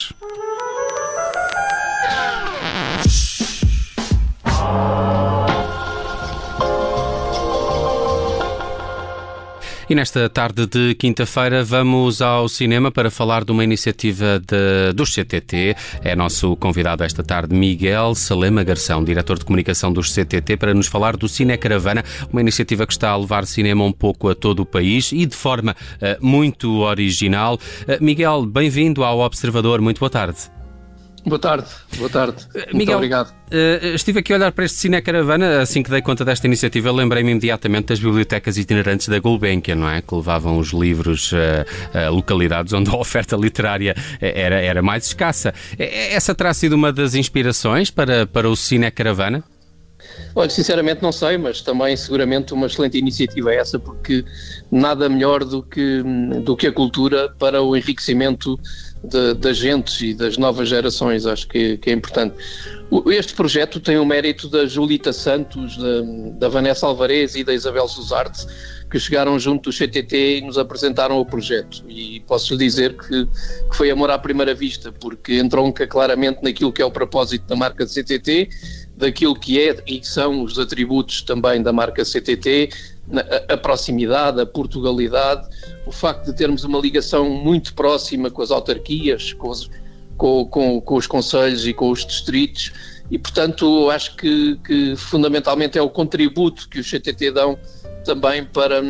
Thank you. Nesta tarde de quinta-feira vamos ao cinema para falar de uma iniciativa de, dos CTT. É nosso convidado esta tarde Miguel Salema Garção, diretor de comunicação dos CTT, para nos falar do Cine Caravana, uma iniciativa que está a levar cinema um pouco a todo o país e de forma uh, muito original. Uh, Miguel, bem-vindo ao Observador. Muito boa tarde. Boa tarde, boa tarde. Muito Miguel, obrigado. Uh, estive aqui a olhar para este Cine Caravana, assim que dei conta desta iniciativa, lembrei-me imediatamente das bibliotecas itinerantes da Gulbenkian, não é? Que levavam os livros a, a localidades onde a oferta literária era, era mais escassa. Essa terá sido uma das inspirações para, para o Cine Caravana? Olha, sinceramente não sei, mas também seguramente uma excelente iniciativa essa, porque nada melhor do que, do que a cultura para o enriquecimento das gentes e das novas gerações, acho que, que, é importante. Este projeto tem o mérito da Julita Santos, da, da Vanessa Alvarez e da Isabel Suzarte, que chegaram junto do CTT e nos apresentaram o projeto. E posso dizer que, que foi amor à primeira vista, porque entronca claramente naquilo que é o propósito da marca CTT, daquilo que é e que são os atributos também da marca CTT, a, proximidade, a portugalidade, o facto de termos uma ligação muito próxima com as autarquias, com os, com, com, com os conselhos e com os distritos, e portanto acho que, que, fundamentalmente é o contributo que os CTT dão também para,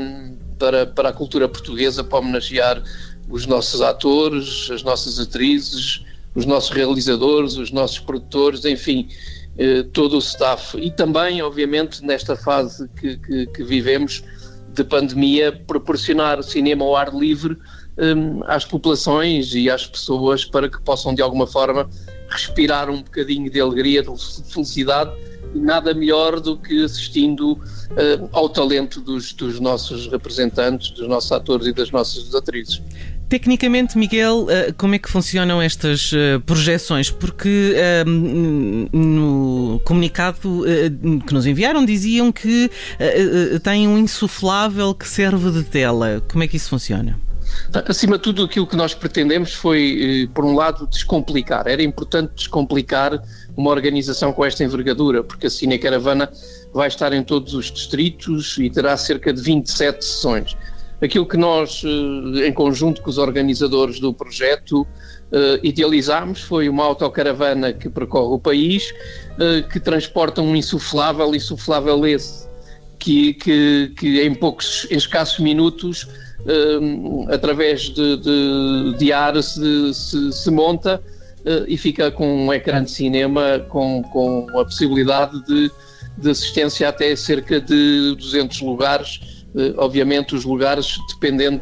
para, para a cultura portuguesa, para homenagear os nossos atores, as nossas atrizes, os nossos realizadores, os nossos produtores, enfim, eh, todo o staff. E também, obviamente, nesta fase que, que, que vivemos de pandemia, proporcionar cinema ao ar livre um, às populações e às pessoas para que possam, de alguma forma, respirar um bocadinho de alegria, de felicidade. Nada melhor do que assistindo uh, ao talento dos, dos nossos representantes, dos nossos atores e das nossas atrizes. Tecnicamente, Miguel, eh, como é que funcionam estas eh, projeções? Porque ehm, no comunicado eh, que nos enviaram diziam que tem um insuflável que serve de tela. Como é que isso funciona? Acima de tudo, aquilo que nós pretendemos foi, por um lado, descomplicar. Era importante descomplicar uma organização com esta envergadura, porque a Cine Caravana vai estar em todos os distritos e terá cerca de 27 sessões. Aquilo que nós, eh, em conjunto com os organizadores do projeto, uh, idealizámos foi uma autocaravana que percorre o país, uh, que transporta um insuflável, insuflável esse, que, que, que em poucos, em escassos minutos, através de, de, de ar, se, se, se monta e fica com um ecrã de cinema com, com a possibilidade de, de assistência até cerca de 200 lugares eh, obviamente os lugares dependendo,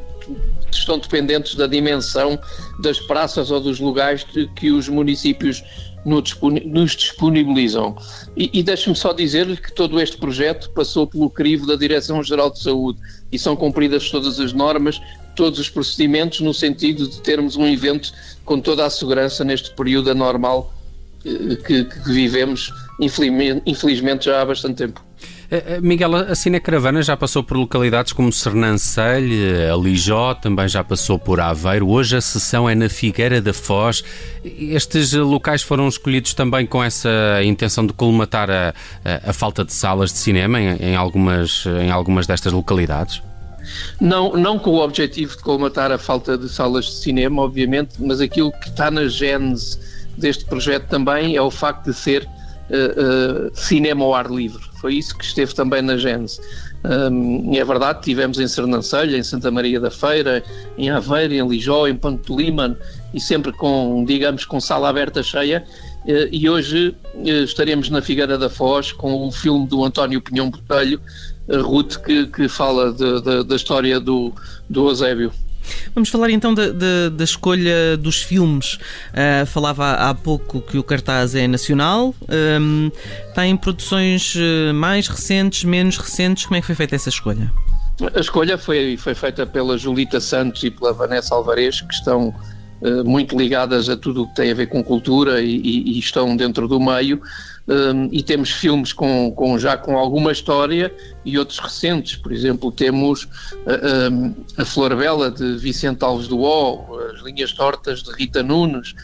estão dependentes da dimensão das praças ou dos lugares que, os municípios nos disponibilizam. E, e deixe-me só dizer-lhe que todo este projeto passou pelo crivo da Direção-Geral de Saúde e são cumpridas todas as normas, todos os procedimentos, no sentido de termos um evento com toda a segurança neste período anormal eh, que, que vivemos, infelizmente já há bastante tempo. Eh, eh, Miguel, a Cine Caravana já passou por localidades como Sernancelho, a Lijó, também já passou por Aveiro. Hoje a sessão é na Figueira da Foz. Estes locais foram escolhidos também com essa intenção de colmatar a, a, a falta de salas de cinema em, em, algumas, em algumas destas localidades? Não, não com o objetivo de colmatar a falta de salas de cinema, obviamente, mas aquilo que está na gênese deste projeto também é o facto de ser uh, uh, cinema ao ar livre. Foi isso que esteve também na Gênese. Um, é verdade, tivemos em Sernancelha, em Santa Maria da Feira, em Aveiro, em Lijó, em Ponte de e sempre com, digamos, com sala aberta cheia. Uh, e hoje estaremos na Figueira da Foz com o filme do António Pinhão Botelho, Ruth, que, que fala de, de, da história do, do Eusébio. Vamos falar então da, da, da escolha dos filmes. Uh, falava há pouco que o cartaz é nacional. Um, tem produções ah, mais recentes, menos recentes. Como é que foi feita essa escolha? A escolha foi, foi feita pela Julita Santos e pela Vanessa Alvarez, que estão muito ligadas a tudo o que tem a ver com cultura e, e, e estão dentro do meio um, e temos filmes com, com, já com alguma história e outros recentes. Por exemplo, temos uh, um, A Flor Bela de Vicente Alves do O, As Linhas Tortas de Rita Nunes,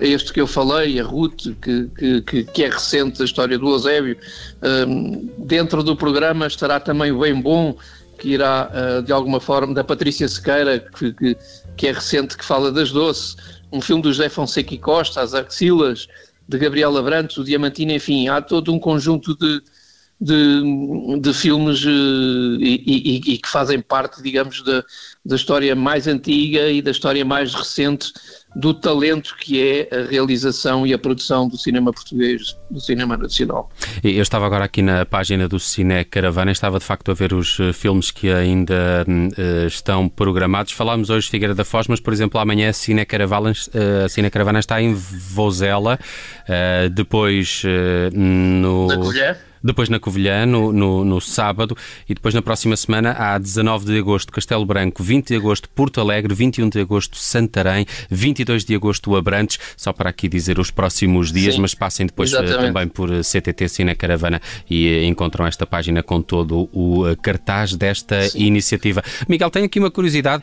este que eu falei, a Ruth, que, que, que é recente, a história do Eusébio. Dentro do programa estará também o Bem Bom, que irá, de alguma forma, da Patrícia Sequeira, que, que, que é recente, que fala das doces. Um filme do José Fonseca e Costa, As Axilas, de Gabriela Brantes, o Diamantino, enfim, há todo um conjunto de, de, de filmes uh, e, e, e, que fazem parte, digamos, da, da história mais antiga e da história mais recente do talento que é a realização e a produção do cinema português, do cinema nacional. Eu estava agora aqui na página do Cine Caravana, estava de facto a ver os eh, filmes que ainda uh, estão programados. Falámos hoje de Figueira da Foz, mas por exemplo amanhã a Cine Caravana, uh, a Cine Caravana está em Vozela, uh, depois no... Na Colher? Depois na Covilhã, no, no, no, sábado, e depois na próxima semana, há 19 de agosto, Castelo Branco, 20 de agosto, Porto Alegre, 21 de agosto, Santarém, 22 de agosto, Abrantes, só para aqui dizer os próximos dias, Sim, mas passem depois eh, exatamente. também por eh, CTT Cine Caravana e eh, encontram esta página com todo o cartaz desta Sim. iniciativa. Miguel, tenho aqui uma curiosidade,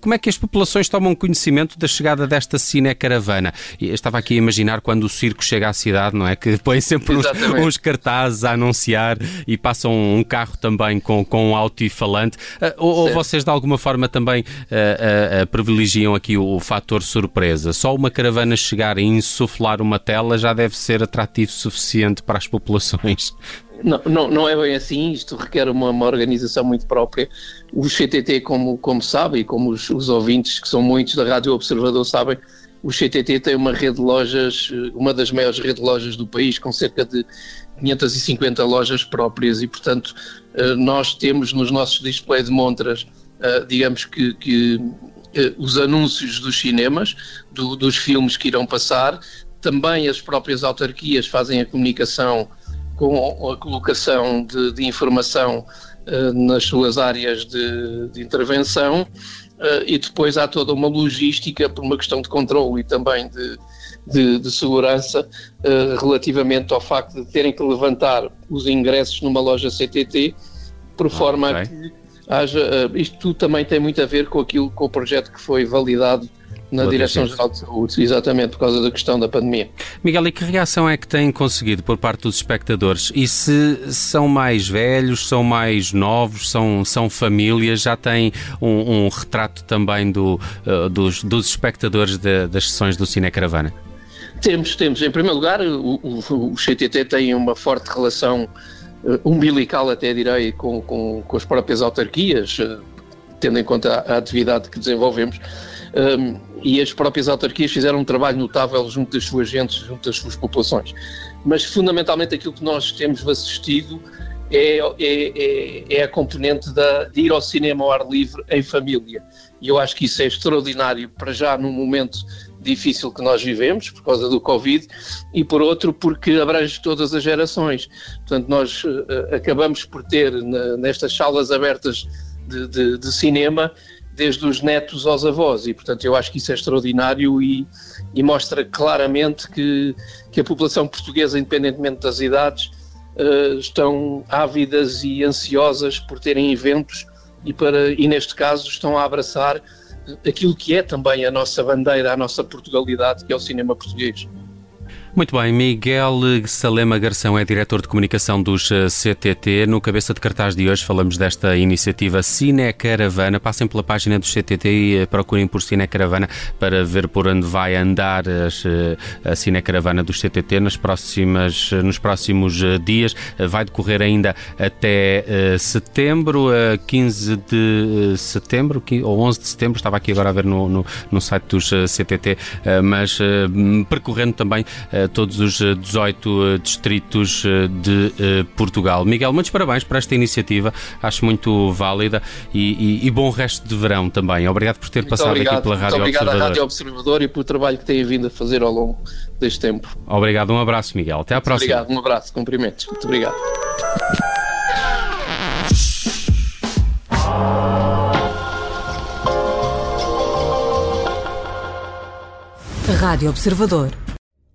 como é que as populações tomam conhecimento da chegada desta Cine Caravana? Eu estava aqui a imaginar quando o circo chega à cidade, não é? Que põe sempre uns, uns cartazes à anunciar e passam um carro também com, com um altifalante. Uh, ou, ou, vocês de alguma forma também uh, uh, privilegiam aqui o, o fator surpresa? Só uma caravana chegar e insuflar uma tela já deve ser atrativo suficiente para as populações. Não, não, não é bem assim, isto requer uma, uma organização muito própria. O CTT, como, como sabe, e como os, os ouvintes, que são muitos da Rádio Observador, sabem, o CTT tem uma rede de lojas, uma das maiores redes de lojas do país, com cerca de 550 lojas próprias e, portanto, eh, nós temos nos nossos displays de montras, eh, digamos que, que eh, os anúncios dos cinemas, do, dos filmes que irão passar, também as próprias autarquias fazem a comunicação com a colocação de, de informação nas suas áreas de, de intervenção. E depois há toda uma logística por uma questão de controle e também de, de, de segurança uh, relativamente ao facto de terem que levantar os ingressos numa loja CTT, por forma okay. a que haja. Uh, isto tudo também tem muito a ver com aquilo, com o projeto que foi validado na Direção-Geral de Saúde, exatamente por causa da questão da pandemia. Miguel, e que reação é que têm conseguido por parte dos espectadores? E se são mais velhos, são mais novos, são, são famílias, já têm um, um retrato também do, uh, dos, dos espectadores de, das sessões do Cine Caravana? Temos, temos. Em primeiro lugar, o, o, o CTT tem uma forte relação uh, umbilical, até direi, com, com, com, as próprias autarquias, uh, tendo em conta a, a, atividade que desenvolvemos. Um, e as próprias autarquias fizeram um trabalho notável junto das suas gentes, junto das suas populações. Mas, fundamentalmente, aquilo que nós temos assistido é, é, é, é, a componente da, de ir ao cinema ao ar livre em família. E eu acho que isso é extraordinário para já num momento difícil que nós vivemos por causa do Covid e por outro porque abrange todas as gerações. Portanto, nós uh, acabamos por ter nestas salas abertas de, de, de, cinema desde os netos aos avós e, portanto, eu acho que isso é extraordinário e, e mostra claramente que, que a população portuguesa, independentemente das idades, uh, estão ávidas e ansiosas por terem eventos e, para, e neste caso estão a abraçar aquilo que é também a nossa bandeira, a nossa Portugalidade, que é o cinema português. Muito bem, Miguel Salema Garção é diretor de comunicação dos eh, CTT. No cabeça de cartaz de hoje falamos desta iniciativa Cine Caravana. Passem pela página do CTT e eh, procurem por Cine Caravana para ver por onde vai andar eh, a Cine Caravana dos CTT nas próximas, nos próximos dias. Vai decorrer ainda até setembro, 15 de setembro ou 11 de setembro. Estava aqui agora a ver no, no, no site dos CTT, mas percorrendo também todos os 18 eh, eh, distritos eh, de Portugal. Miguel, muitos parabéns para esta iniciativa, acho muito válida e, e, e bom resto de verão também. Obrigado por ter muito passado obrigado, aqui pela Rádio muito obrigado Observador. à Rádio Observador e pelo trabalho que têm vindo a fazer ao longo deste tempo. Obrigado, um abraço, Miguel. Até à muito próxima. Obrigado, um abraço, cumprimentos. Muito obrigado. Rádio Observador.